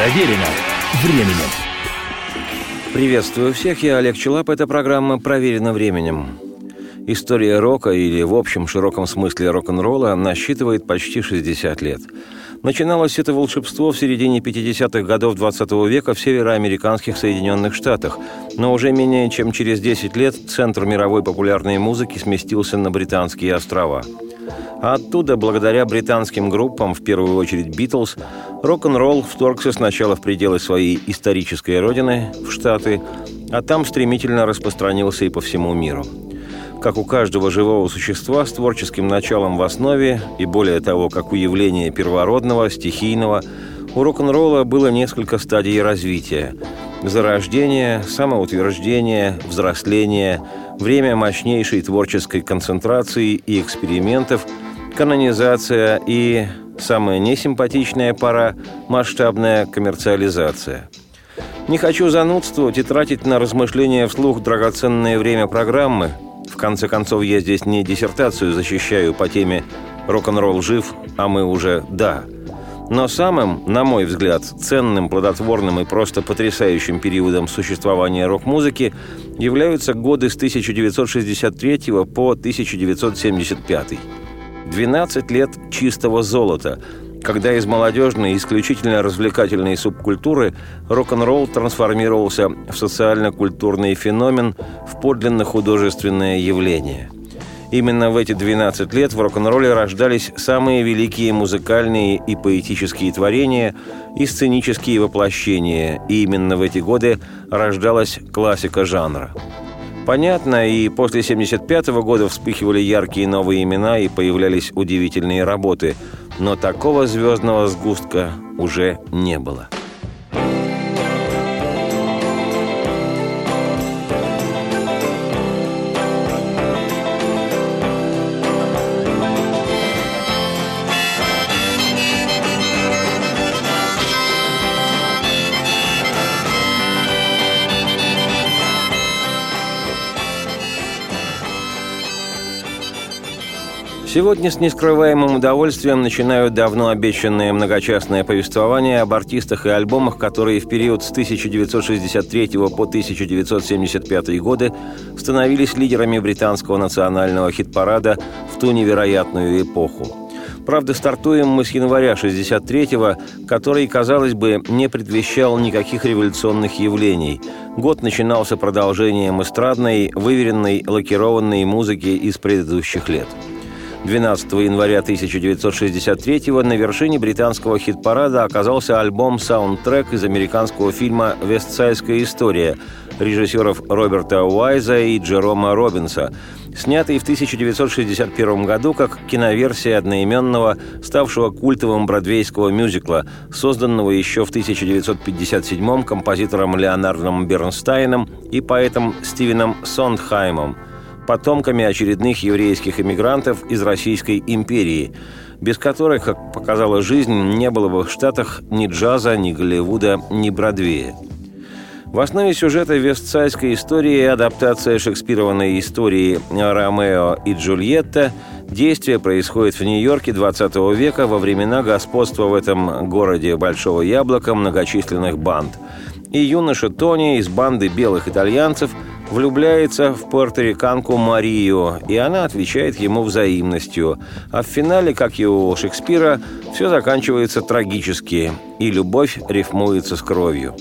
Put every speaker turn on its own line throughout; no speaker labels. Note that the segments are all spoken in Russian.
Проверено временем.
Приветствую всех, я Олег Челап. Эта программа «Проверена временем». История рока, или в общем широком смысле рок-н-ролла, насчитывает почти 60 лет. Начиналось это волшебство в середине 50-х годов 20 века в североамериканских Соединенных Штатах, но уже менее чем через 10 лет центр мировой популярной музыки сместился на Британские острова – а оттуда, благодаря британским группам, в первую очередь «Битлз», рок-н-ролл вторгся сначала в пределы своей исторической родины, в Штаты, а там стремительно распространился и по всему миру. Как у каждого живого существа с творческим началом в основе, и более того, как у явления первородного, стихийного, у рок-н-ролла было несколько стадий развития. Зарождение, самоутверждение, взросление, время мощнейшей творческой концентрации и экспериментов – канонизация и, самая несимпатичная пора, масштабная коммерциализация. Не хочу занудствовать и тратить на размышления вслух драгоценное время программы. В конце концов, я здесь не диссертацию защищаю по теме «Рок-н-ролл жив, а мы уже да». Но самым, на мой взгляд, ценным, плодотворным и просто потрясающим периодом существования рок-музыки являются годы с 1963 по 1975. 12 лет чистого золота, когда из молодежной, исключительно развлекательной субкультуры рок-н-ролл трансформировался в социально-культурный феномен, в подлинно художественное явление. Именно в эти 12 лет в рок-н-ролле рождались самые великие музыкальные и поэтические творения и сценические воплощения, и именно в эти годы рождалась классика жанра – Понятно, и после 75 -го года вспыхивали яркие новые имена и появлялись удивительные работы, но такого звездного сгустка уже не было. Сегодня с нескрываемым удовольствием начинаю давно обещанное многочастное повествование об артистах и альбомах, которые в период с 1963 по 1975 годы становились лидерами британского национального хит-парада в ту невероятную эпоху. Правда, стартуем мы с января 63-го, который, казалось бы, не предвещал никаких революционных явлений. Год начинался продолжением эстрадной, выверенной, лакированной музыки из предыдущих лет – 12 января 1963 на вершине британского хит-парада оказался альбом-саундтрек из американского фильма «Вестсайская история» режиссеров Роберта Уайза и Джерома Робинса, снятый в 1961 году как киноверсия одноименного, ставшего культовым бродвейского мюзикла, созданного еще в 1957 композитором Леонардом Бернстайном и поэтом Стивеном Сондхаймом – потомками очередных еврейских эмигрантов из Российской империи, без которых, как показала жизнь, не было бы в Штатах ни джаза, ни Голливуда, ни Бродвея. В основе сюжета вестсайской истории адаптация шекспированной истории «Ромео и Джульетта» Действие происходит в Нью-Йорке 20 века во времена господства в этом городе Большого Яблока многочисленных банд. И юноша Тони из банды белых итальянцев – влюбляется в порториканку Марию, и она отвечает ему взаимностью. А в финале, как и у Шекспира, все заканчивается трагически, и любовь рифмуется с кровью.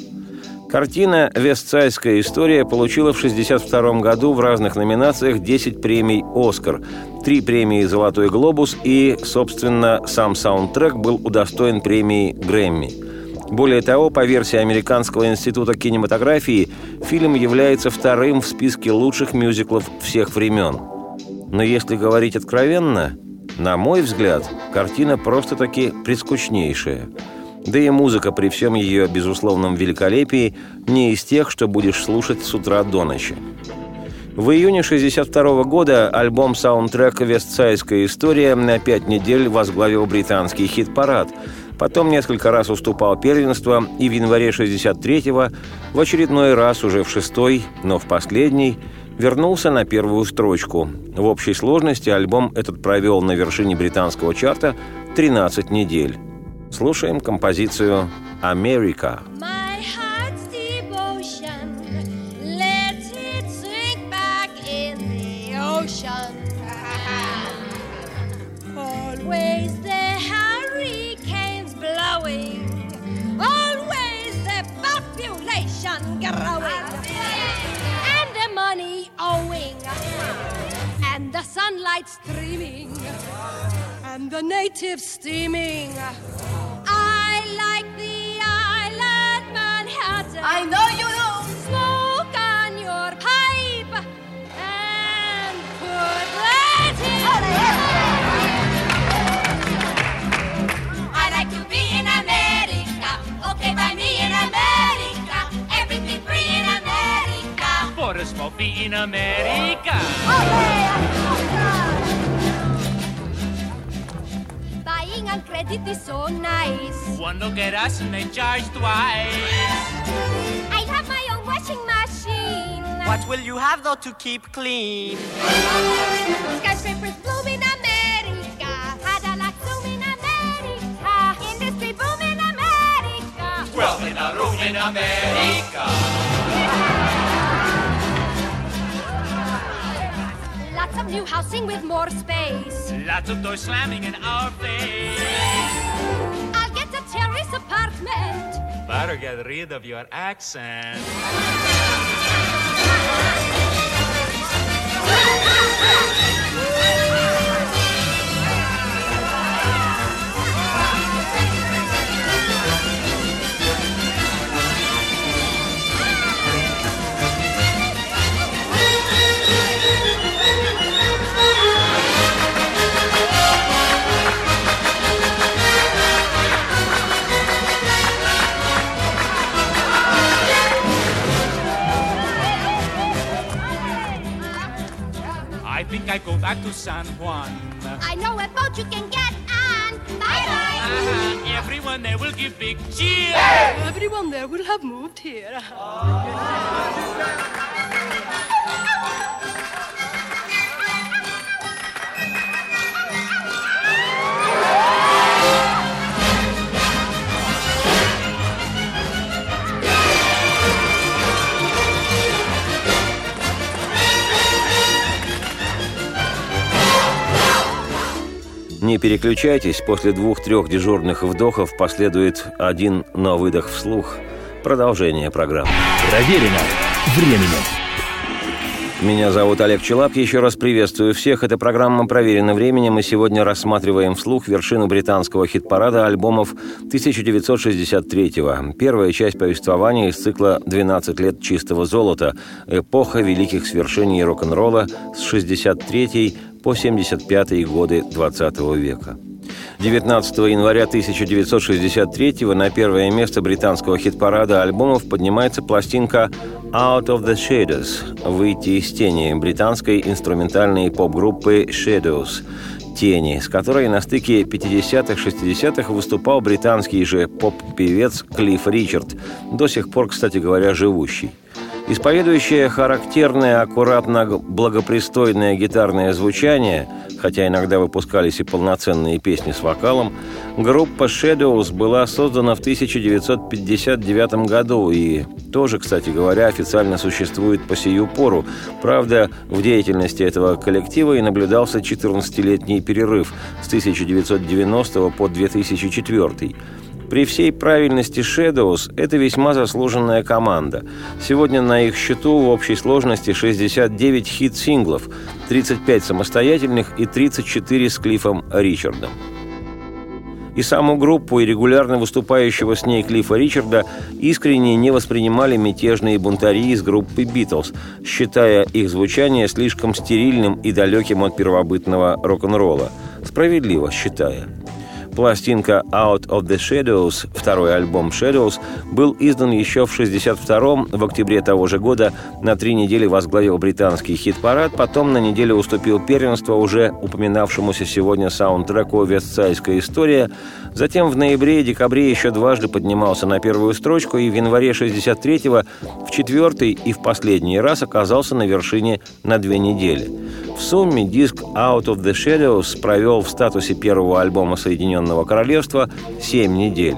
Картина «Вестсайская история» получила в 1962 году в разных номинациях 10 премий «Оскар», три премии «Золотой глобус» и, собственно, сам саундтрек был удостоен премии «Грэмми». Более того, по версии Американского института кинематографии, фильм является вторым в списке лучших мюзиклов всех времен. Но если говорить откровенно, на мой взгляд, картина просто-таки прискучнейшая. Да и музыка при всем ее безусловном великолепии не из тех, что будешь слушать с утра до ночи. В июне 1962 года альбом саундтрека «Вестсайская история» на пять недель возглавил британский хит-парад – Потом несколько раз уступал первенство, и в январе 63-го, в очередной раз уже в шестой, но в последний, вернулся на первую строчку. В общей сложности альбом этот провел на вершине британского чарта 13 недель. Слушаем композицию.
My heart's the sunlight streaming, and the natives steaming. I like the island Manhattan.
I know you do.
Smoke on your pipe and put that in.
For a small in America.
Buying on credit is so nice.
One look at us and they charge twice.
I have my own washing machine.
What will you have though to keep clean?
Skyscrapers bloom in America. Cadillac zoom in America. Industry boom in America.
Wealth in a room in America.
Lots of new housing with more space.
Lots of doors slamming in our face.
I'll get a terrace apartment.
Better get rid of your accent. think I go back to San Juan.
I know a boat you can get on. Bye bye.
Uh, everyone there will give big cheer.
Everyone there will have moved here.
Не переключайтесь, после двух-трех дежурных вдохов последует один на выдох вслух. Продолжение программы.
Проверено временем.
Меня зовут Олег Челап. Еще раз приветствую всех. Это программа «Проверено временем». И сегодня рассматриваем вслух вершину британского хит-парада альбомов 1963-го. Первая часть повествования из цикла «12 лет чистого золота». Эпоха великих свершений рок-н-ролла с 63 по 75 годы 20 века. 19 января 1963 на первое место британского хит-парада альбомов поднимается пластинка «Out of the Shadows» «Выйти из тени» британской инструментальной поп-группы «Shadows» «Тени», с которой на стыке 50-х-60-х выступал британский же поп-певец Клифф Ричард, до сих пор, кстати говоря, живущий. Исповедующая характерное, аккуратно благопристойное гитарное звучание, хотя иногда выпускались и полноценные песни с вокалом, группа Shadows была создана в 1959 году и тоже, кстати говоря, официально существует по сию пору. Правда, в деятельности этого коллектива и наблюдался 14-летний перерыв с 1990 по 2004 при всей правильности Shadows это весьма заслуженная команда. Сегодня на их счету в общей сложности 69 хит-синглов, 35 самостоятельных и 34 с Клиффом Ричардом. И саму группу, и регулярно выступающего с ней Клиффа Ричарда искренне не воспринимали мятежные бунтари из группы «Битлз», считая их звучание слишком стерильным и далеким от первобытного рок-н-ролла. Справедливо считая. Пластинка «Out of the Shadows», второй альбом «Shadows», был издан еще в 62-м, в октябре того же года, на три недели возглавил британский хит-парад, потом на неделю уступил первенство уже упоминавшемуся сегодня саундтреку «Вестсайская история», затем в ноябре и декабре еще дважды поднимался на первую строчку и в январе 63-го в четвертый и в последний раз оказался на вершине на две недели. В сумме диск «Out of the Shadows» провел в статусе первого альбома Соединенного Королевства 7 недель.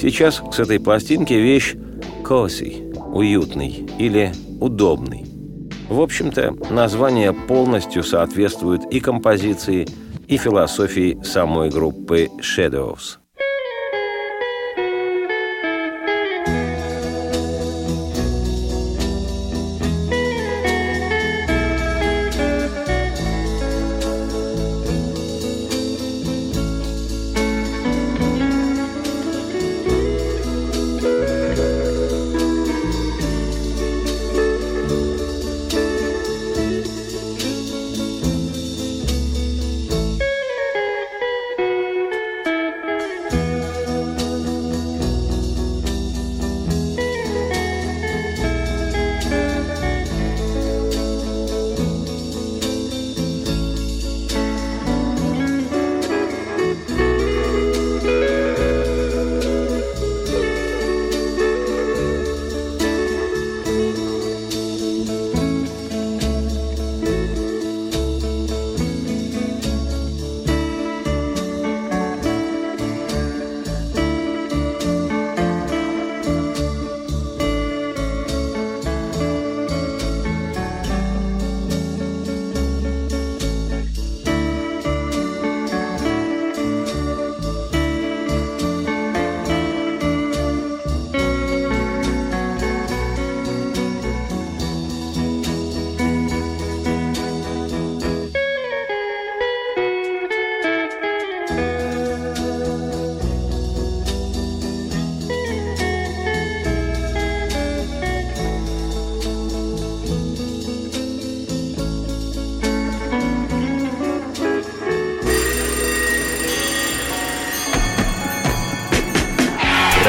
Сейчас с этой пластинки вещь «cozy» – уютный или удобный. В общем-то, название полностью соответствует и композиции, и философии самой группы Shadows –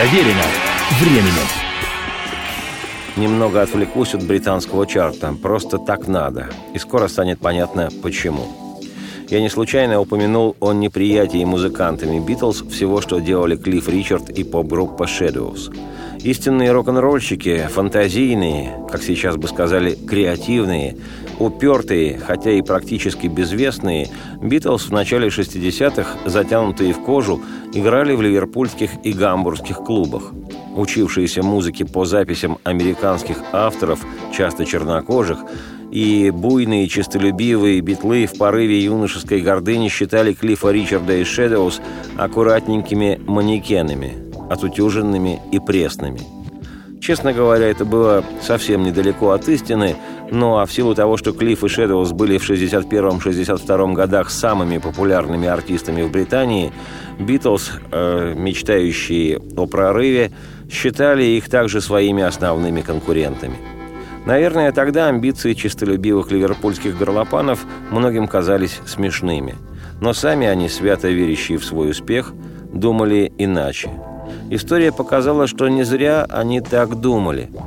Проверено временем.
Немного отвлекусь от британского чарта. Просто так надо. И скоро станет понятно, почему. Я не случайно упомянул о неприятии музыкантами Битлз всего, что делали Клифф Ричард и поп-группа Shadows. Истинные рок-н-ролльщики, фантазийные, как сейчас бы сказали, креативные, упертые, хотя и практически безвестные, Битлз в начале 60-х, затянутые в кожу, играли в ливерпульских и гамбургских клубах. Учившиеся музыке по записям американских авторов, часто чернокожих, и буйные, честолюбивые битлы в порыве юношеской гордыни считали Клиффа Ричарда и Шэдоус аккуратненькими манекенами, отутюженными и пресными. Честно говоря, это было совсем недалеко от истины, ну а в силу того, что Клифф и Шэдоус были в 61-62 годах самыми популярными артистами в Британии, Битлз, э, мечтающие о прорыве, считали их также своими основными конкурентами – Наверное, тогда амбиции чистолюбивых ливерпульских горлопанов многим казались смешными. Но сами они, свято верящие в свой успех, думали иначе. История показала, что не зря они так думали –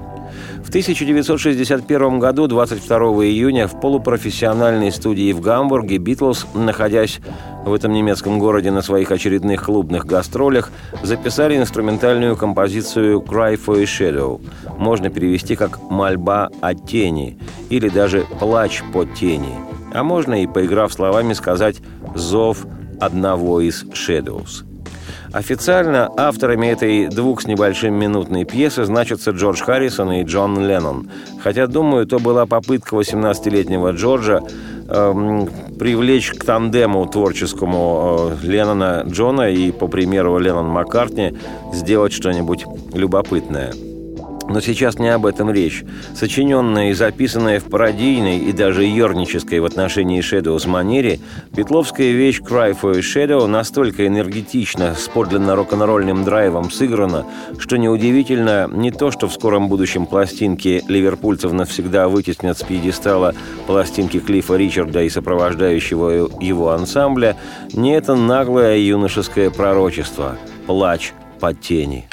в 1961 году, 22 июня, в полупрофессиональной студии в Гамбурге Битлз, находясь в этом немецком городе на своих очередных клубных гастролях, записали инструментальную композицию «Cry for a Shadow». Можно перевести как «мольба о тени» или даже «плач по тени». А можно и, поиграв словами, сказать «зов одного из Shadows». Официально авторами этой двух с небольшим минутной пьесы значатся Джордж Харрисон и Джон Леннон. Хотя, думаю, то была попытка 18-летнего Джорджа эм, привлечь к тандему творческому э, Леннона Джона и, по примеру Леннон Маккартни, сделать что-нибудь любопытное – но сейчас не об этом речь. Сочиненная и записанная в пародийной и даже ернической в отношении Shadows манере, битловская вещь «Cry for a Shadow» настолько энергетично, с подлинно рок-н-ролльным драйвом сыграна, что неудивительно не то, что в скором будущем пластинки ливерпульцев навсегда вытеснят с пьедестала пластинки Клиффа Ричарда и сопровождающего его ансамбля, не это наглое юношеское пророчество «Плач под тени».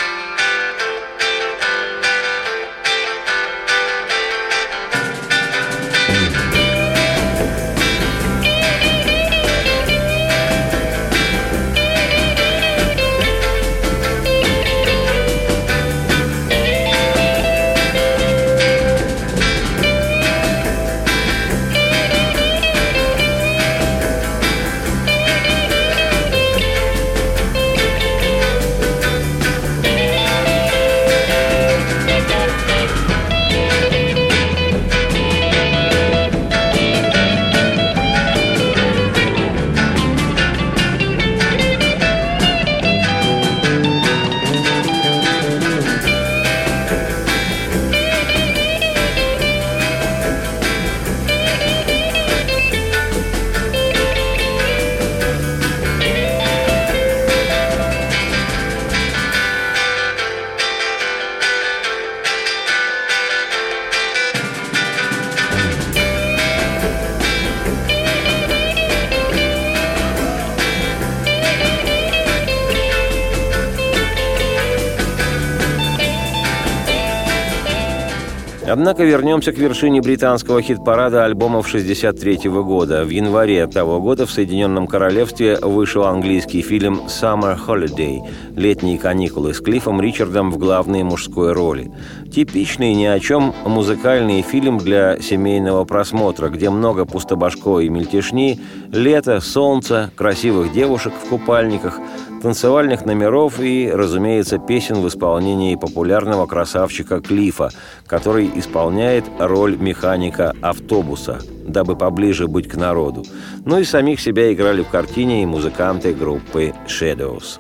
Однако вернемся к вершине британского хит-парада альбомов 63 года. В январе того года в Соединенном Королевстве вышел английский фильм «Summer Holiday» – «Летние каникулы» с Клиффом Ричардом в главной мужской роли. Типичный ни о чем музыкальный фильм для семейного просмотра, где много пустобашкой и мельтешни, лето, солнце, красивых девушек в купальниках, танцевальных номеров и, разумеется, песен в исполнении популярного красавчика Клифа, который исполняет роль механика автобуса, дабы поближе быть к народу. Ну и самих себя играли в картине и музыканты группы Shadows.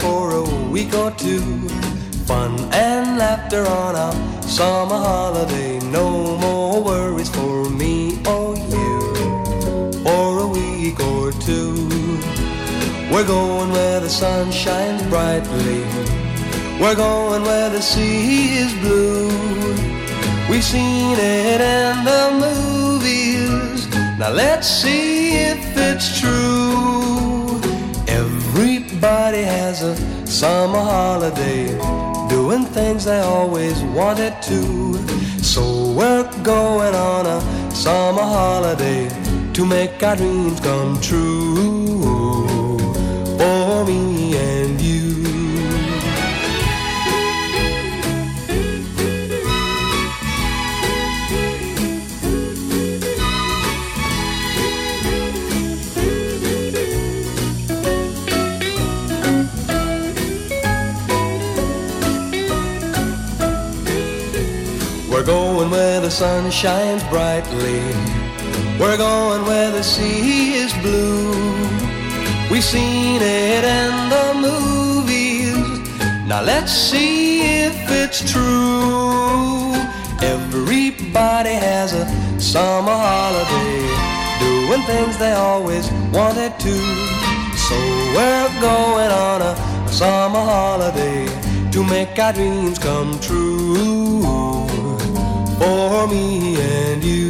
For a week or two. Laughter on a summer holiday. No more worries for me or you. For a week or two. We're going where the sun shines brightly. We're going where the sea is blue. We've seen it in the movies. Now let's see if it's true. Everybody has a summer holiday, doing things they always wanted to. So we're going on a summer holiday to make our dreams come true. For me the sun shines brightly. We're going where the sea is blue. We've seen it in the movies. Now let's see if it's true. Everybody has a summer holiday, doing things they always wanted to. So we're going on a summer holiday to make our dreams come true for me and you.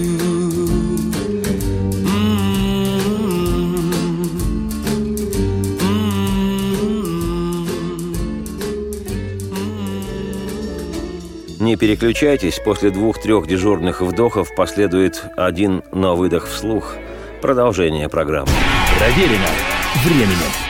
Не переключайтесь, после двух-трех дежурных вдохов последует один на выдох вслух. Продолжение программы.
Проверено временем.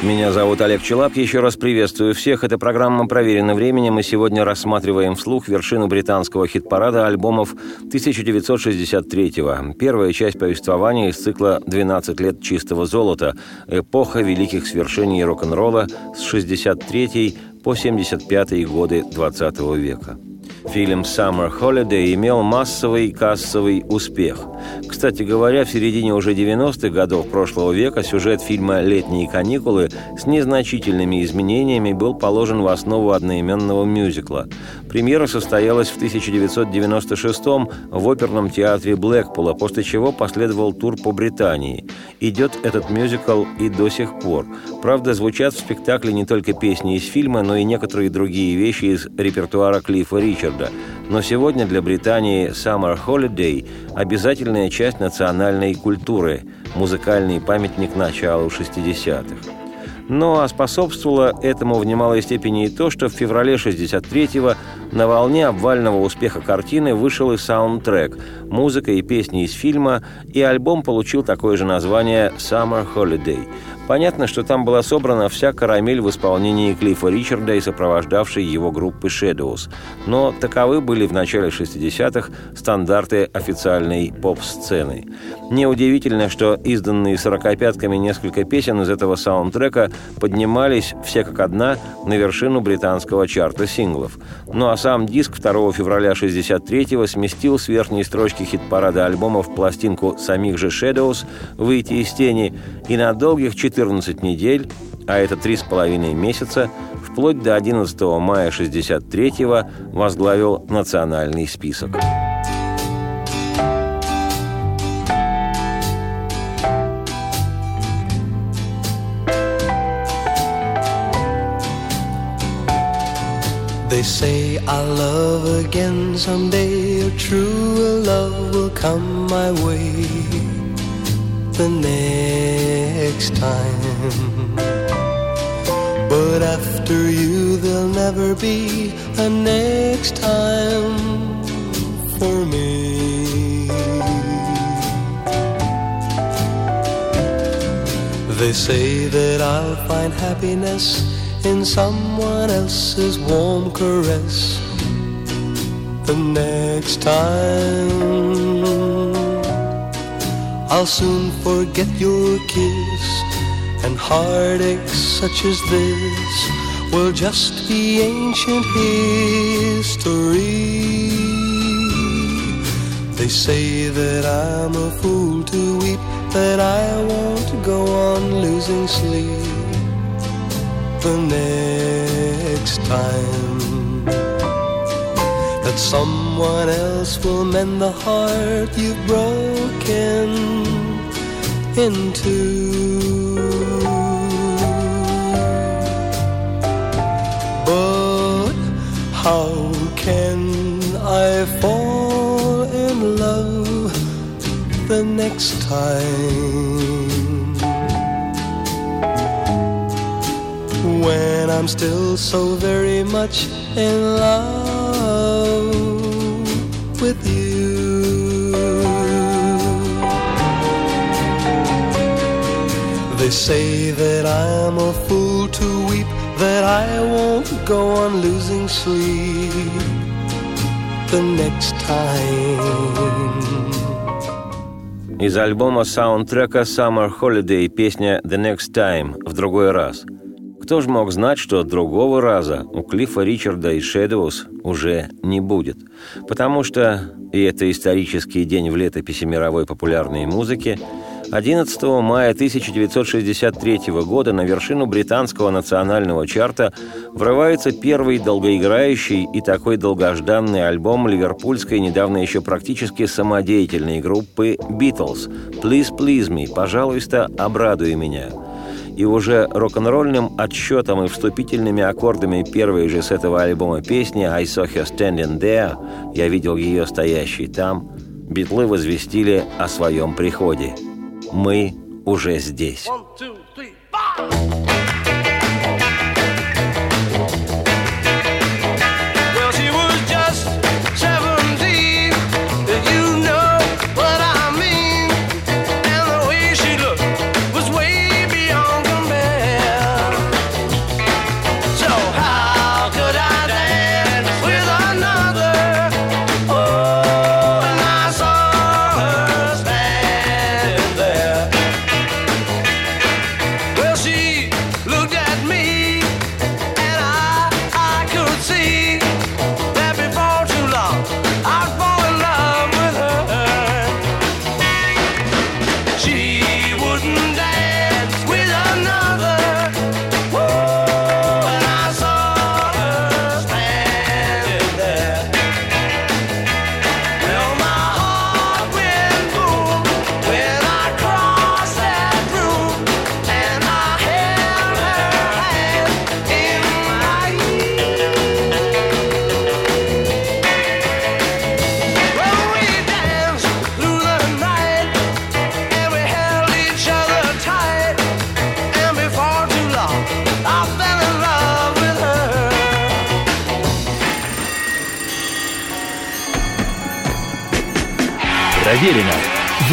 Меня зовут Олег Челап. Еще раз приветствую всех. Это программа «Проверено временем». Мы сегодня рассматриваем вслух вершину британского хит-парада альбомов 1963-го. Первая часть повествования из цикла «12 лет чистого золота. Эпоха великих свершений рок-н-ролла с 63 по 75 годы 20 века. Фильм «Summer Holiday» имел массовый кассовый успех. Кстати говоря, в середине уже 90-х годов прошлого века сюжет фильма «Летние каникулы» с незначительными изменениями был положен в основу одноименного мюзикла. Премьера состоялась в 1996 в оперном театре Блэкпула, после чего последовал тур по Британии. Идет этот мюзикл и до сих пор. Правда, звучат в спектакле не только песни из фильма, но и некоторые другие вещи из репертуара Клиффа Ричарда. Но сегодня для Британии Summer Holiday – обязательная часть национальной культуры, музыкальный памятник началу 60-х. Ну а способствовало этому в немалой степени и то, что в феврале 63-го на волне обвального успеха картины вышел и саундтрек, музыка и песни из фильма, и альбом получил такое же название «Summer Holiday». Понятно, что там была собрана вся карамель в исполнении Клиффа Ричарда и сопровождавшей его группы Shadows. Но таковы были в начале 60-х стандарты официальной поп-сцены. Неудивительно, что изданные сорокопятками несколько песен из этого саундтрека поднимались все как одна на вершину британского чарта синглов. Ну а сам диск 2 февраля 63-го сместил с верхней строчки хит-парада альбомов пластинку самих же Shadows «Выйти из тени» и на долгих 14 недель, а это три с половиной месяца, вплоть до 11 мая 63-го возглавил национальный список.
They say I'll love again someday, or true love will come my way the next time. But after you, there'll never be a next time for me. They say that I'll find happiness in someone else's warm caress the next time. I'll soon forget your kiss and heartaches such as this will just be ancient history. They say that I'm a fool to weep, that I won't go on losing sleep the next time. That someone else will mend the heart you've broken into. But how can I fall in love the next time? when I'm still so very much in love with you. They say that I'm a fool to weep, that I won't go on losing sleep the next time.
Из альбома саундтрека Summer Holiday песня «The Next Time» в другой раз. Кто же мог знать, что другого раза у Клиффа Ричарда и Shadows уже не будет? Потому что, и это исторический день в летописи мировой популярной музыки, 11 мая 1963 года на вершину британского национального чарта врывается первый долгоиграющий и такой долгожданный альбом ливерпульской недавно еще практически самодеятельной группы «Битлз» «Please Please Me» «Пожалуйста, обрадуй меня» и уже рок-н-ролльным отсчетом и вступительными аккордами первой же с этого альбома песни «I saw her standing there» «Я видел ее стоящей там» битлы возвестили о своем приходе. Мы уже здесь.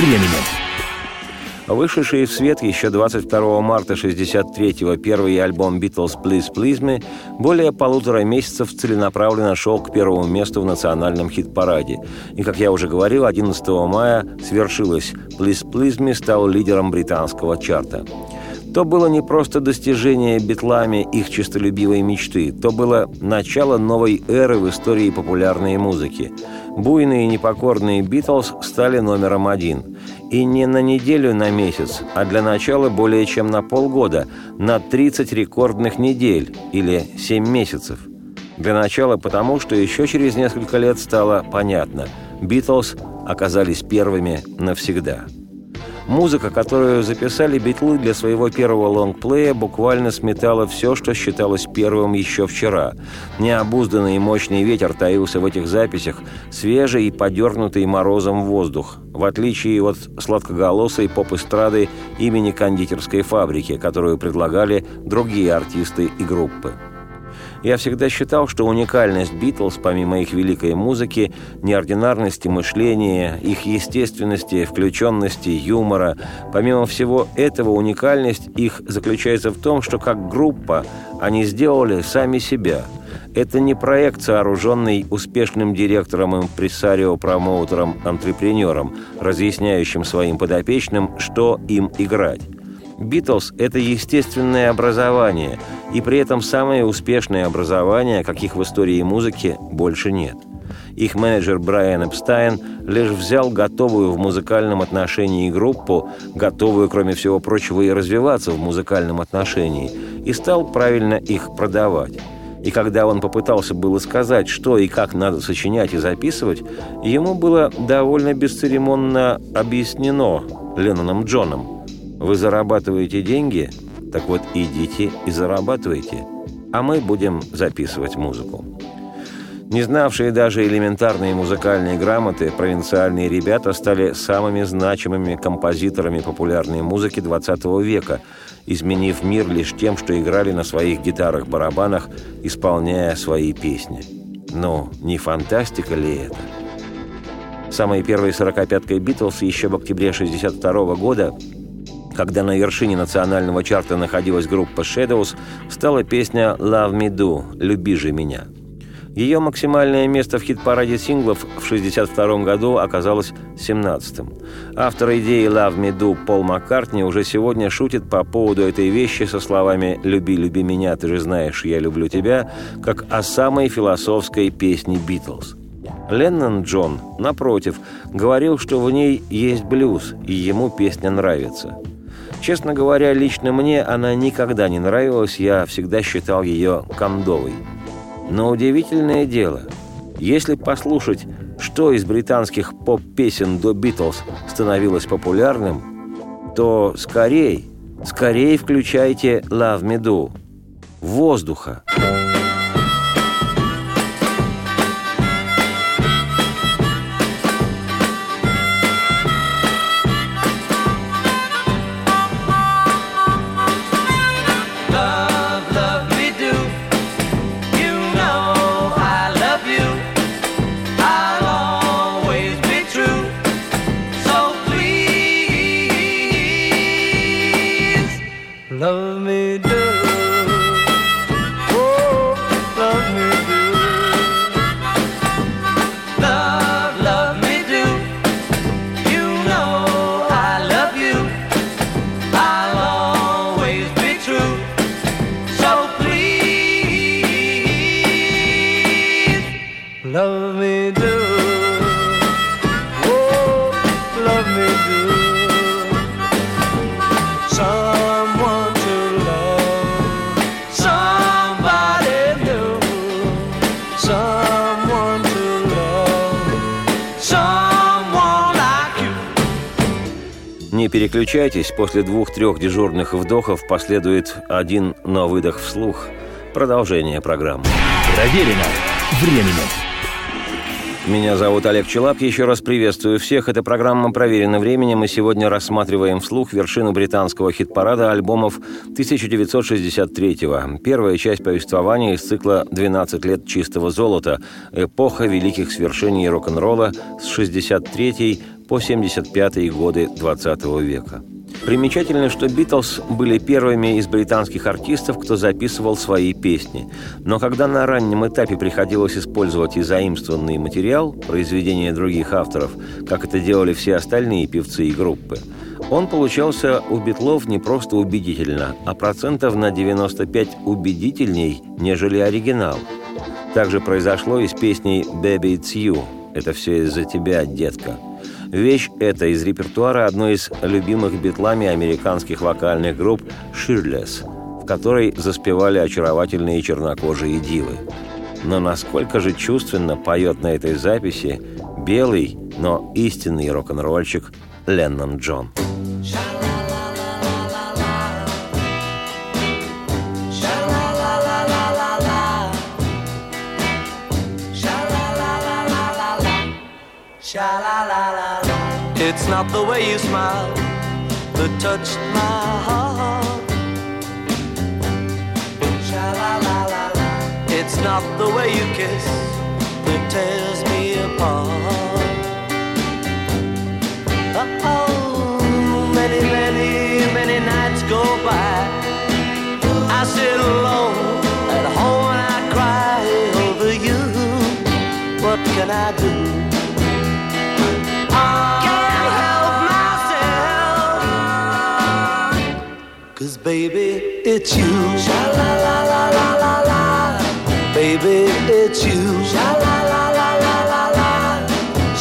Временем.
Вышедший в свет еще 22 марта 63-го первый альбом «Beatles Please Please Me» более полутора месяцев целенаправленно шел к первому месту в национальном хит-параде. И, как я уже говорил, 11 мая свершилось «Please Please Me» стал лидером британского чарта. То было не просто достижение битлами их честолюбивой мечты, то было начало новой эры в истории популярной музыки. Буйные и непокорные «Битлз» стали номером один. И не на неделю, на месяц, а для начала более чем на полгода, на 30 рекордных недель или 7 месяцев. Для начала потому, что еще через несколько лет стало понятно – «Битлз» оказались первыми навсегда. Музыка, которую записали битлы для своего первого лонгплея, буквально сметала все, что считалось первым еще вчера. Необузданный и мощный ветер таился в этих записях, свежий и подернутый морозом воздух, в отличие от сладкоголосой поп-эстрады имени кондитерской фабрики, которую предлагали другие артисты и группы. Я всегда считал, что уникальность Битлз, помимо их великой музыки, неординарности мышления, их естественности, включенности, юмора, помимо всего этого уникальность их заключается в том, что как группа они сделали сами себя. Это не проект, сооруженный успешным директором, импрессарио, промоутером, антрепренером, разъясняющим своим подопечным, что им играть. Битлз – это естественное образование, и при этом самое успешное образование, каких в истории музыки, больше нет. Их менеджер Брайан Эпстайн лишь взял готовую в музыкальном отношении группу, готовую, кроме всего прочего, и развиваться в музыкальном отношении, и стал правильно их продавать. И когда он попытался было сказать, что и как надо сочинять и записывать, ему было довольно бесцеремонно объяснено Ленноном Джоном – вы зарабатываете деньги? Так вот, идите и зарабатывайте. А мы будем записывать музыку. Не знавшие даже элементарные музыкальные грамоты, провинциальные ребята стали самыми значимыми композиторами популярной музыки XX века, изменив мир лишь тем, что играли на своих гитарах-барабанах, исполняя свои песни. Но не фантастика ли это? Самой первой сорокопяткой «Битлз» еще в октябре 1962 года когда на вершине национального чарта находилась группа Shadows, стала песня «Love Me Do» «Люби же меня». Ее максимальное место в хит-параде синглов в 1962 году оказалось 17-м. Автор идеи «Love Me Do» Пол Маккартни уже сегодня шутит по поводу этой вещи со словами «Люби, люби меня, ты же знаешь, я люблю тебя», как о самой философской песне «Битлз». Леннон Джон, напротив, говорил, что в ней есть блюз, и ему песня нравится – Честно говоря, лично мне она никогда не нравилась, я всегда считал ее кондовой. Но удивительное дело, если послушать, что из британских поп-песен до «Битлз» становилось популярным, то скорей, скорее включайте «Love Me Do» – «Воздуха».
Love,
переключайтесь, после двух-трех дежурных вдохов последует один на выдох вслух. Продолжение программы.
Проверено временем.
Меня зовут Олег Челап. Еще раз приветствую всех. Эта программа проверена временем. Мы сегодня рассматриваем вслух вершину британского хит-парада альбомов 1963-го. Первая часть повествования из цикла «12 лет чистого золота. Эпоха великих свершений рок-н-ролла с 63 по 75 годы 20 века. Примечательно, что «Битлз» были первыми из британских артистов, кто записывал свои песни. Но когда на раннем этапе приходилось использовать и заимствованный материал, произведения других авторов, как это делали все остальные певцы и группы, он получался у Битлов не просто убедительно, а процентов на 95 убедительней, нежели оригинал. Также произошло и с песней «Baby, it's you» – «Это все из-за тебя, детка». Вещь эта из репертуара одной из любимых битлами американских вокальных групп «Shirtless», в которой заспевали очаровательные чернокожие дивы. Но насколько же чувственно поет на этой записи белый, но истинный рок-н-ролльщик Леннон Джон.
It's not the way you smile that touched my heart. It's not the way you kiss that tears me apart. Oh, many, many, many nights go by. I sit alone at home and I cry over you. What can I do? Baby, it's you. Sha la la la la la la. Baby, it's you. Sha la la la la la la.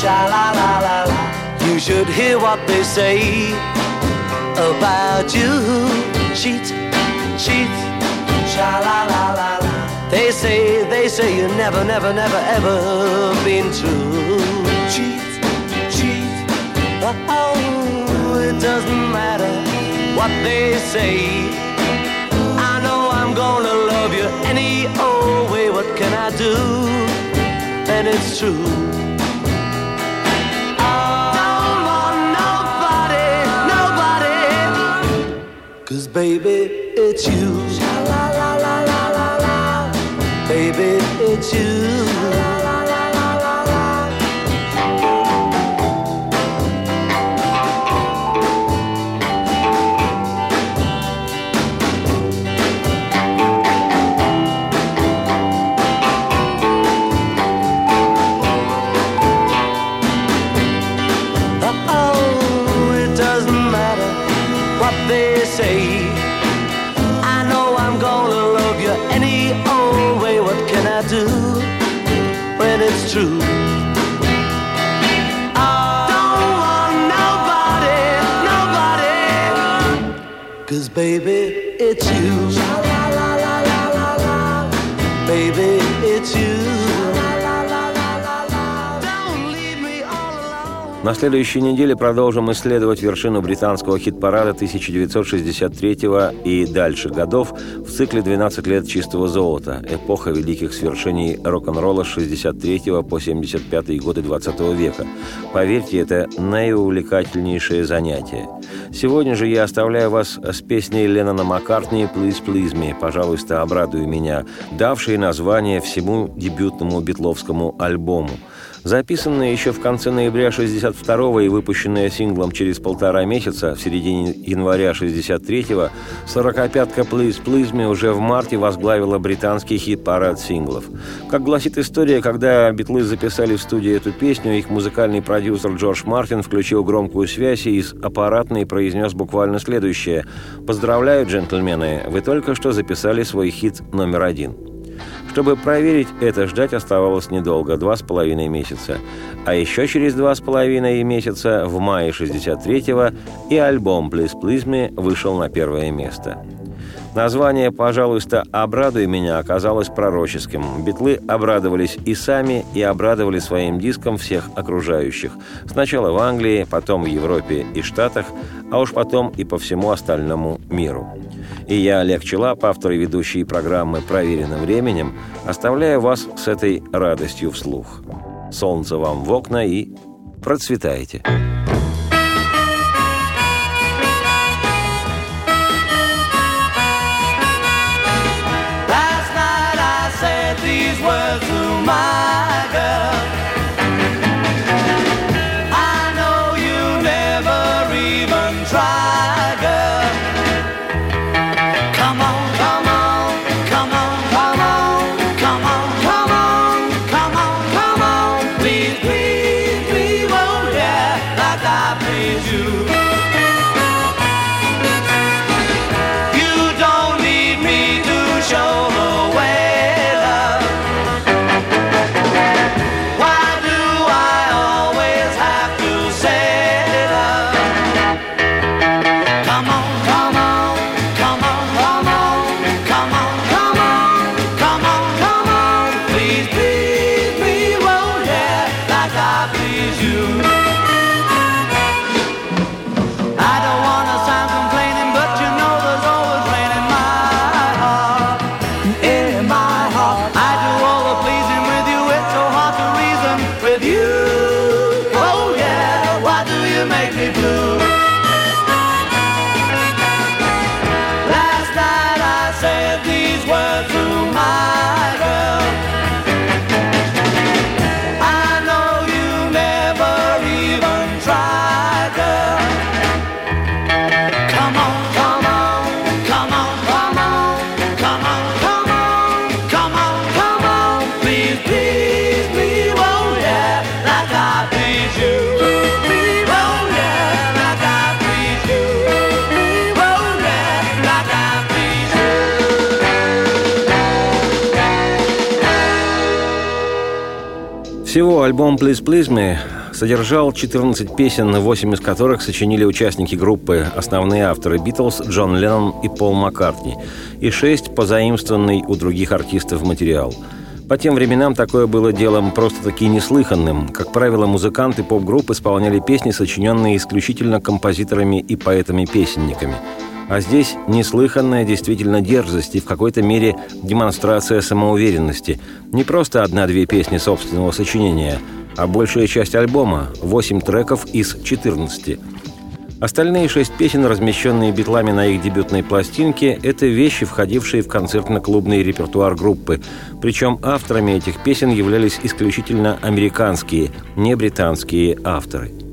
Sha la la la la. You should hear what they say about you. Cheat, cheat. Sha la la la la. They say, they say you never, never, never, ever been true. Cheat, cheat. Oh, it doesn't matter what they say. I know I'm gonna love you any old way. What can I do? And it's true. Don't want nobody, nobody. Cause baby, it's you. Baby, it's you. Cause baby, it's you. Baby,
На следующей неделе продолжим исследовать вершину британского хит-парада 1963 и дальше годов в цикле «12 лет чистого золота. Эпоха великих свершений рок-н-ролла с 63 по 75 годы 20 века». Поверьте, это наиувлекательнейшее занятие. Сегодня же я оставляю вас с песней Леннона Маккартни «Please, please me», «Пожалуйста, обрадуй меня», давшей название всему дебютному битловскому альбому – Записанная еще в конце ноября 62-го и выпущенная синглом через полтора месяца, в середине января 63-го, «Сорокопятка Please Please Me» уже в марте возглавила британский хит-парад синглов. Как гласит история, когда Битлы записали в студии эту песню, их музыкальный продюсер Джордж Мартин включил громкую связь и из аппаратной произнес буквально следующее «Поздравляю, джентльмены, вы только что записали свой хит номер один». Чтобы проверить это, ждать оставалось недолго, два с половиной месяца. А еще через два с половиной месяца, в мае 63-го, и альбом «Please Please Me» вышел на первое место. Название «Пожалуйста, обрадуй меня» оказалось пророческим. Битлы обрадовались и сами, и обрадовали своим диском всех окружающих. Сначала в Англии, потом в Европе и Штатах, а уж потом и по всему остальному миру. И я, Олег Челап, автор и ведущий программы «Проверенным временем», оставляю вас с этой радостью вслух. Солнце вам в окна и процветайте!
Last my
альбом «Please Please Me» содержал 14 песен, 8 из которых сочинили участники группы, основные авторы «Битлз» Джон Леннон и Пол Маккартни, и 6 позаимствованный у других артистов материал. По тем временам такое было делом просто-таки неслыханным. Как правило, музыканты поп-групп исполняли песни, сочиненные исключительно композиторами и поэтами-песенниками – а здесь неслыханная действительно дерзость и в какой-то мере демонстрация самоуверенности. Не просто одна-две песни собственного сочинения, а большая часть альбома – 8 треков из 14. Остальные шесть песен, размещенные битлами на их дебютной пластинке, это вещи, входившие в концертно-клубный репертуар группы. Причем авторами этих песен являлись исключительно американские, не британские авторы –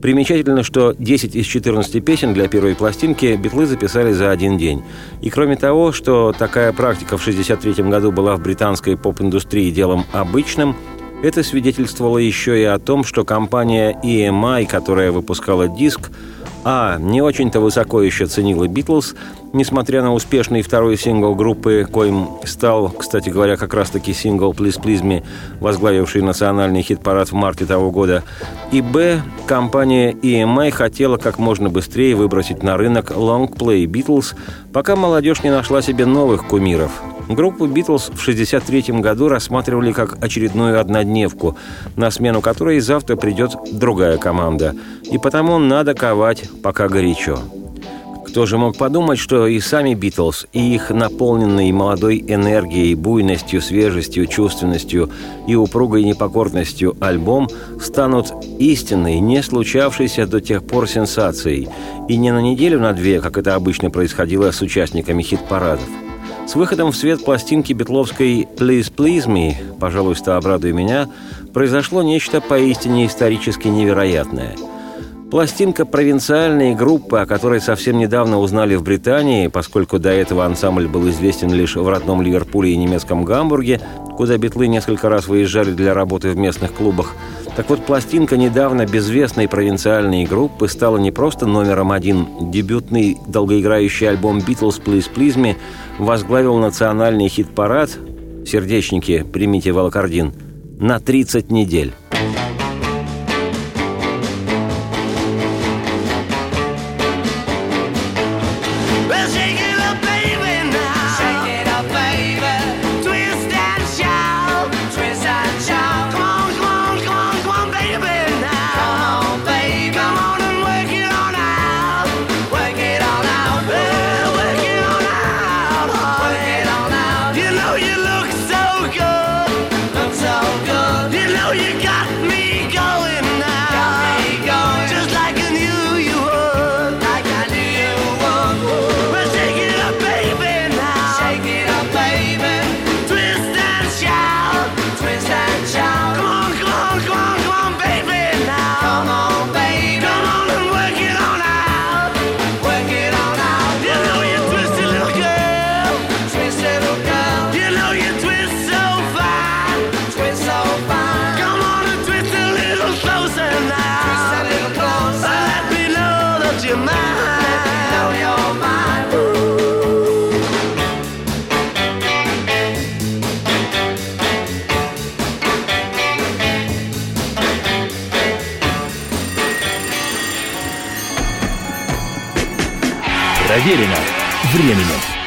Примечательно, что 10 из 14 песен для первой пластинки битлы записали за один день. И кроме того, что такая практика в 1963 году была в британской поп-индустрии делом обычным, это свидетельствовало еще и о том, что компания EMI, которая выпускала диск, а. Не очень-то высоко еще ценила «Битлз», несмотря на успешный второй сингл группы, коим стал, кстати говоря, как раз-таки сингл «Please Please Me», возглавивший национальный хит-парад в марте того года. И Б. Компания EMI хотела как можно быстрее выбросить на рынок лонгплей «Битлз», пока молодежь не нашла себе новых кумиров – Группу «Битлз» в 1963 году рассматривали как очередную однодневку, на смену которой завтра придет другая команда. И потому надо ковать, пока горячо. Кто же мог подумать, что и сами «Битлз», и их наполненные молодой энергией, буйностью, свежестью, чувственностью и упругой непокорностью альбом станут истинной, не случавшейся до тех пор сенсацией, и не на неделю, на две, как это обычно происходило с участниками хит-парадов – с выходом в свет пластинки Бетловской «Please Please Me» «Пожалуйста, обрадуй меня» произошло нечто поистине исторически невероятное. Пластинка провинциальной группы, о которой совсем недавно узнали в Британии, поскольку до этого ансамбль был известен лишь в родном Ливерпуле и немецком Гамбурге, куда битлы несколько раз выезжали для работы в местных клубах – так вот, пластинка недавно безвестной провинциальной группы стала не просто номером один. Дебютный долгоиграющий альбом «Beatles Please Please Me» возглавил национальный хит-парад «Сердечники, примите волокордин» на 30 недель.